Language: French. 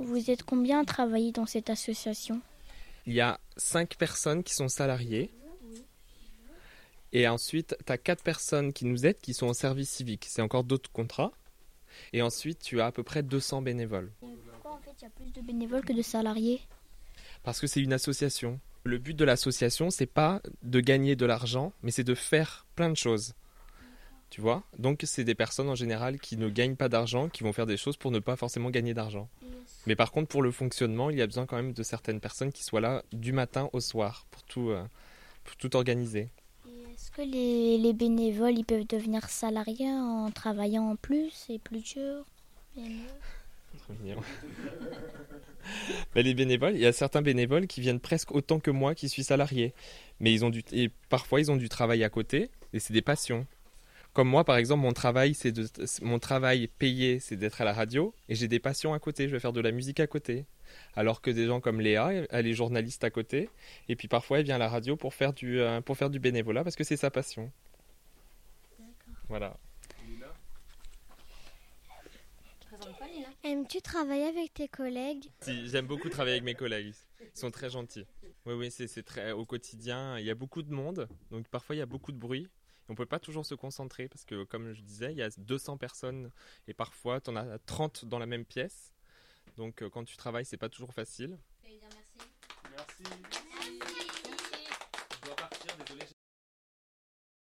Vous êtes combien à travailler dans cette association? Il y a cinq personnes qui sont salariées. Et ensuite, tu as quatre personnes qui nous aident qui sont en service civique. C'est encore d'autres contrats. Et ensuite, tu as à peu près 200 bénévoles. Pourquoi en fait il y a plus de bénévoles que de salariés? Parce que c'est une association. Le but de l'association, c'est pas de gagner de l'argent, mais c'est de faire plein de choses. Tu vois? Donc, c'est des personnes en général qui ne gagnent pas d'argent, qui vont faire des choses pour ne pas forcément gagner d'argent. Mais par contre, pour le fonctionnement, il y a besoin quand même de certaines personnes qui soient là du matin au soir pour tout, euh, pour tout organiser. Et Est-ce que les, les bénévoles ils peuvent devenir salariés en travaillant en plus C'est plus dur? Et les bénévoles, il y a certains bénévoles qui viennent presque autant que moi qui suis salarié. Mais ils ont du, et parfois ils ont du travail à côté et c'est des passions. Comme moi, par exemple, mon travail, c'est de, mon travail payé, c'est d'être à la radio et j'ai des passions à côté. Je vais faire de la musique à côté. Alors que des gens comme Léa, elle est journaliste à côté et puis parfois elle vient à la radio pour faire du, euh, pour faire du bénévolat parce que c'est sa passion. Voilà. Aimes-tu travailler avec tes collègues? Si, j'aime beaucoup travailler avec mes collègues. Ils sont très gentils. Oui, oui, c'est c'est très au quotidien. Il y a beaucoup de monde, donc parfois il y a beaucoup de bruit. On peut pas toujours se concentrer parce que, comme je disais, il y a 200 personnes et parfois tu en as 30 dans la même pièce. Donc euh, quand tu travailles, c'est pas toujours facile. Merci.